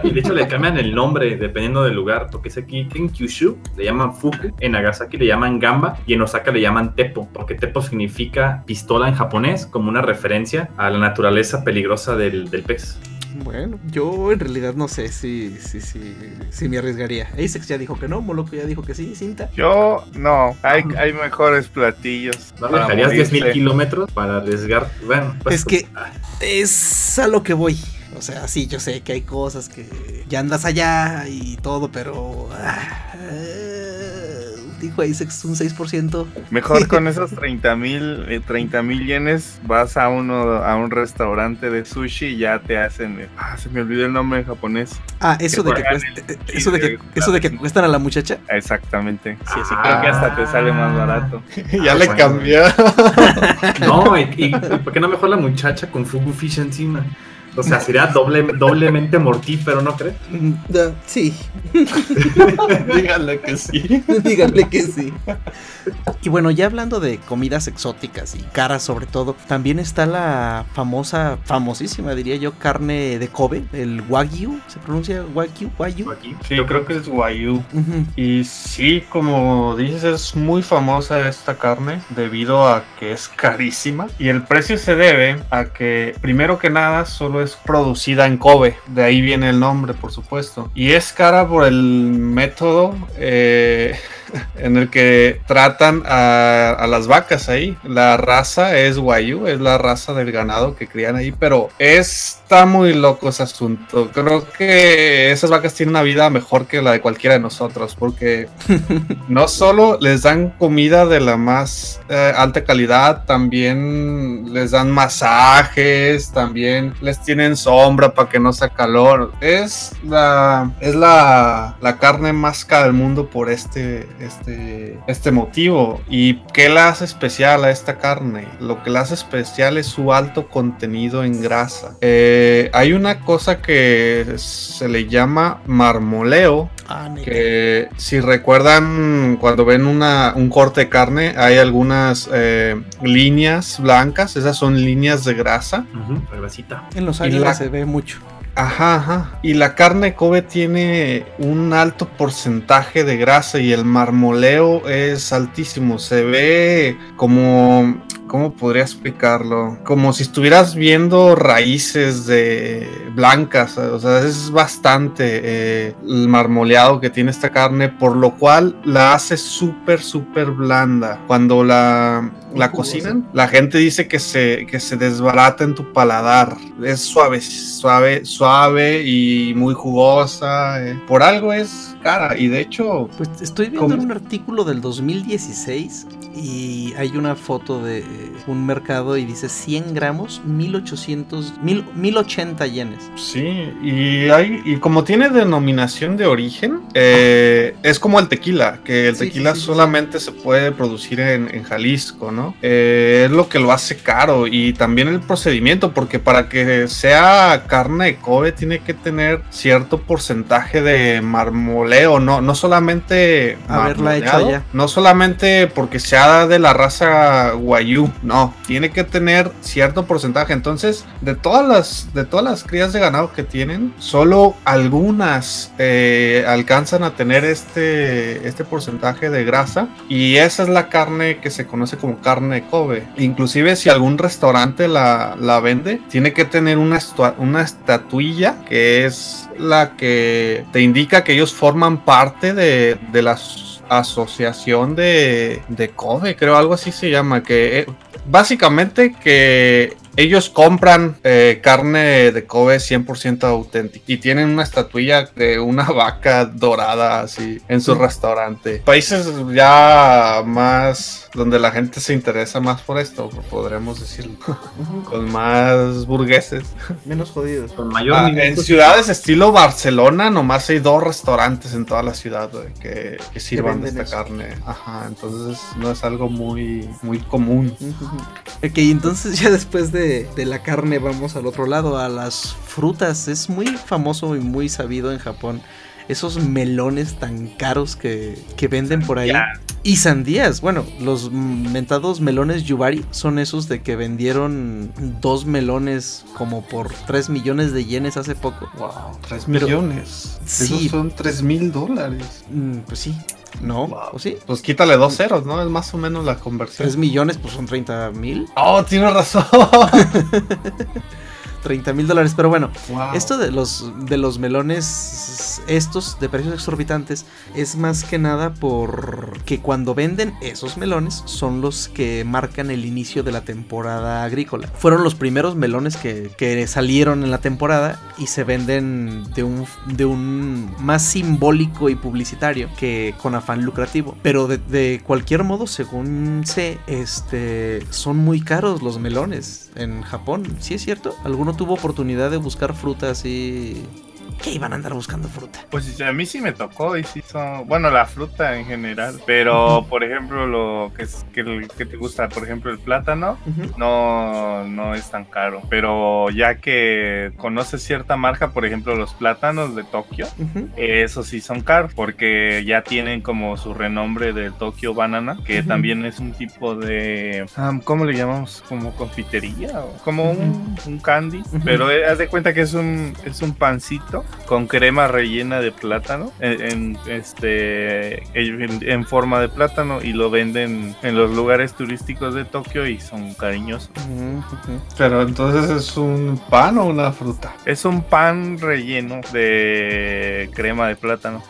Y de hecho le cambian el nombre dependiendo del lugar, porque es aquí en Kyushu le llaman Fuku, en Nagasaki le llaman Gamba y en Osaka le llaman Teppo, porque Teppo significa pistola en japonés, como una referencia a la naturaleza peligrosa del, del pez. Bueno, yo en realidad no sé si, si, si, si me arriesgaría. Asex ya dijo que no, Moloco ya dijo que sí, Cinta. Yo no, hay, hay mejores platillos. ¿No para viajarías 10.000 morirse. kilómetros para arriesgar? Bueno, pues, Es que es a lo que voy. O sea, sí, yo sé que hay cosas que ya andas allá y todo, pero... ah, eh, dijo Asex un 6%. Mejor con <laughs> esos 30 mil 30 mil yenes vas a uno a un restaurante de sushi y ya te hacen ah, se me olvidó el nombre en japonés Ah, eso de que, cueste- eh, eso de que, eso de que cuestan a la muchacha. exactamente sí sí Ah. creo que hasta te sale más barato <laughs> ya Ah, le bueno. cambió. <laughs> No, y, y- y ¿por qué no mejor la muchacha con Fugu Fish encima? O sea, sería doble, doblemente mortífero, ¿no crees? Mm, Sí, <laughs> Díganle que sí. <laughs> díganle que sí. Y bueno, ya hablando de comidas exóticas y caras sobre todo, también está la famosa, famosísima diría yo, carne de Kobe, el Wagyu, ¿se pronuncia Wagyu? Wagyu? Sí, yo creo que es Wagyu. Y sí, como dices, es muy famosa esta carne debido a que es carísima. Y el precio se debe a que, primero que nada, solo es producida en Kobe. De ahí viene el nombre, por supuesto. Y es cara por el método eh, <laughs> en el que tratan a, a las vacas ahí. La raza es Wayu, es la raza del ganado que crían ahí, pero está muy loco ese asunto. Creo que esas vacas tienen una vida mejor que la de cualquiera de nosotros, porque <laughs> no solo les dan comida de la más eh, alta calidad, también les dan masajes, también les tienen sombra para que no sea calor. Es la, es la, la carne más cara del mundo por este, este, este motivo. ¿Y qué la hace especial a esta carne? Lo que la hace especial es su alto contenido en grasa. Eh, hay una cosa que se le llama marmoleo, Ah, que si recuerdan cuando ven una, un corte de carne hay algunas eh, líneas blancas, esas son líneas de grasa. En los la- se ve mucho. Ajá, ajá. Y la carne Kobe tiene un alto porcentaje de grasa y el marmoleo es altísimo. Se ve como... ¿Cómo podría explicarlo? Como si estuvieras viendo raíces de blancas. O sea, es bastante eh, el marmoleado que tiene esta carne, por lo cual la hace súper, súper blanda. Cuando la, la cocinan, la gente dice que se, que se desbarata en tu paladar. Es suave, suave, suave y muy jugosa. eh. Por algo es cara. Y de hecho, Pues estoy viendo un artículo del 2016 y hay una foto de un mercado y dice 100 gramos, 1800, mil- 1080 yenes. sí. Y hay, y como tiene denominación de origen, eh, es como el tequila, que el Sí, tequila sí, sí, solamente se puede producir en, en Jalisco, ¿no? Eh, es lo que lo hace caro. Y también el procedimiento, porque para que sea carne de Kobe tiene que tener cierto porcentaje de marmoleo, no, no solamente Haberla hecho allá. No solamente porque sea de la raza Wagyu, no, tiene que tener cierto porcentaje. Entonces, de todas las, de todas las crías de ganado que tienen, solo algunas eh, alcanzan a tener este, este porcentaje de grasa. Y esa es la carne que se conoce como carne Kobe. Inclusive si algún restaurante la, la vende, tiene que tener una, una estatuilla que es la que te indica que ellos forman parte de, de la as- asociación de, de Kobe, creo algo así se llama, que eh, básicamente que ellos compran eh, carne de Kobe 100% auténtica y tienen una estatuilla de una <laughs> vaca dorada así en su restaurante. Países ya más donde la gente se interesa más por esto, podremos decirlo, <laughs> con más burgueses. Menos jodidos. Con mayor Ah, en ciudades estilo Barcelona, nomás hay dos restaurantes en toda la ciudad que, que sirvan de esta eso. carne. Ajá, entonces no es algo muy, muy común. <laughs> Ok, entonces ya después de, de la carne vamos al otro lado, a las frutas. Es muy famoso y muy sabido en Japón. Esos melones tan caros que, que venden por ahí. Y sandías. Bueno, los mentados melones Yubari son esos de que vendieron dos melones como por 3 millones de yenes hace poco. Wow, 3 Pero- millones. Sí. Esos son 3 mil dólares. Mm, pues sí. ¿No? Wow. ¿O sí? Pues quítale dos ceros, ¿no? Es más o menos la conversión. 3 millones, pues son 30 mil. Oh, tienes razón. <laughs> 30 mil dólares. Pero bueno, Wow. Esto de los, de los melones, estos de precios exorbitantes, es más que nada porque cuando venden esos melones son los que marcan el inicio de la temporada agrícola. Fueron los primeros melones que, que salieron en la temporada y se venden de un, de un más simbólico y publicitario que con afán lucrativo. Pero de, de cualquier modo, según sé, este, son muy caros los melones en Japón. ¿Sí es cierto? ¿Alguno tuvo oportunidad de buscar fruta así que iban a andar buscando fruta. Pues a mí sí me tocó y sí son, bueno, la fruta en general, pero por ejemplo lo que es que, te gusta, por ejemplo el plátano, no, no es tan caro, pero ya que conoces cierta marca, por ejemplo los plátanos de Tokio, Ujú. esos sí son caros porque ya tienen como su renombre de Tokio Banana, que también es un tipo de, ah, ¿cómo le llamamos? Como confitería o como un, un candy, pero eh, haz de cuenta que es un es un pancito con crema rellena de plátano en, en, este en, en forma de plátano y lo venden en los lugares turísticos de Tokio y son cariñosos. Pero entonces es un pan o una fruta. Es un pan relleno de crema de plátano.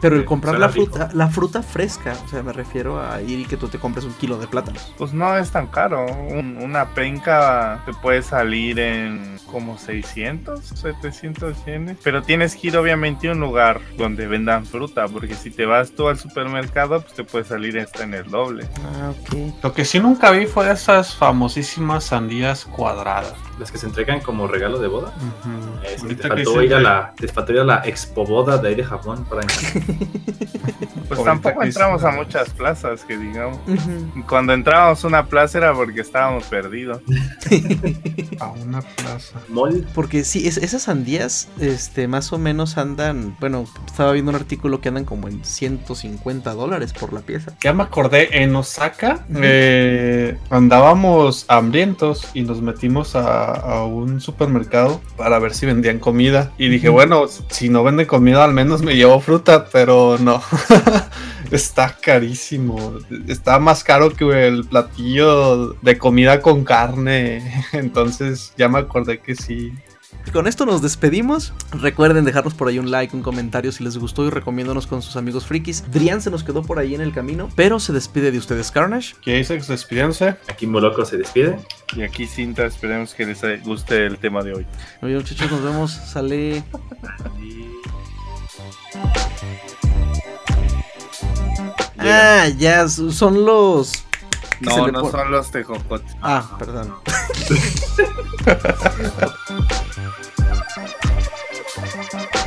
Pero el comprar la rico. fruta, la fruta fresca, o sea, me refiero a ir y que tú te compres un kilo de plátanos. Pues no es tan caro. Un- una penca te puede salir en como 600, 700 yenes. Pero tienes que ir obviamente a un lugar donde vendan fruta. Porque si te vas tú al supermercado, pues te puede salir hasta en el doble. Ah, ok. Lo que sí nunca vi fue esas famosísimas sandías cuadradas. Las que se entregan como regalo de boda. Ujú. Eh, sí, te faltó ir a la, te faltó ir a la expo boda de ahí de Japón para <laughs> Pues tampoco entramos a muchas plazas, que digamos. Cuando entrábamos a una plaza era porque estábamos perdidos. <laughs> A una plaza. Porque sí, es- esas sandías, este, más o menos andan, bueno, estaba viendo un artículo que andan como en 150 dólares por la pieza. Ya me acordé, en Osaka Ujú. eh, andábamos hambrientos y nos metimos a, a un supermercado para ver si vendían comida. Y dije, bueno, si no venden comida, al menos me llevo fruta, pero no. <laughs> Está carísimo. Está más caro que el platillo de comida con carne. <laughs> Entonces ya me acordé que sí. Con esto nos despedimos. Recuerden dejarnos por ahí un like, un comentario si les gustó y recomiéndonos con sus amigos frikis. Drian se nos quedó por ahí en el camino, pero se despide de ustedes, Carnage. K-Sex, despídense. Aquí Moloco se despide. Y aquí Cinta, esperemos que les guste el tema de hoy. Oye, muchachos, nos vemos. Sale. Ah, ya, son los. No, no son los tejocotes. Ah, perdón. <laughs>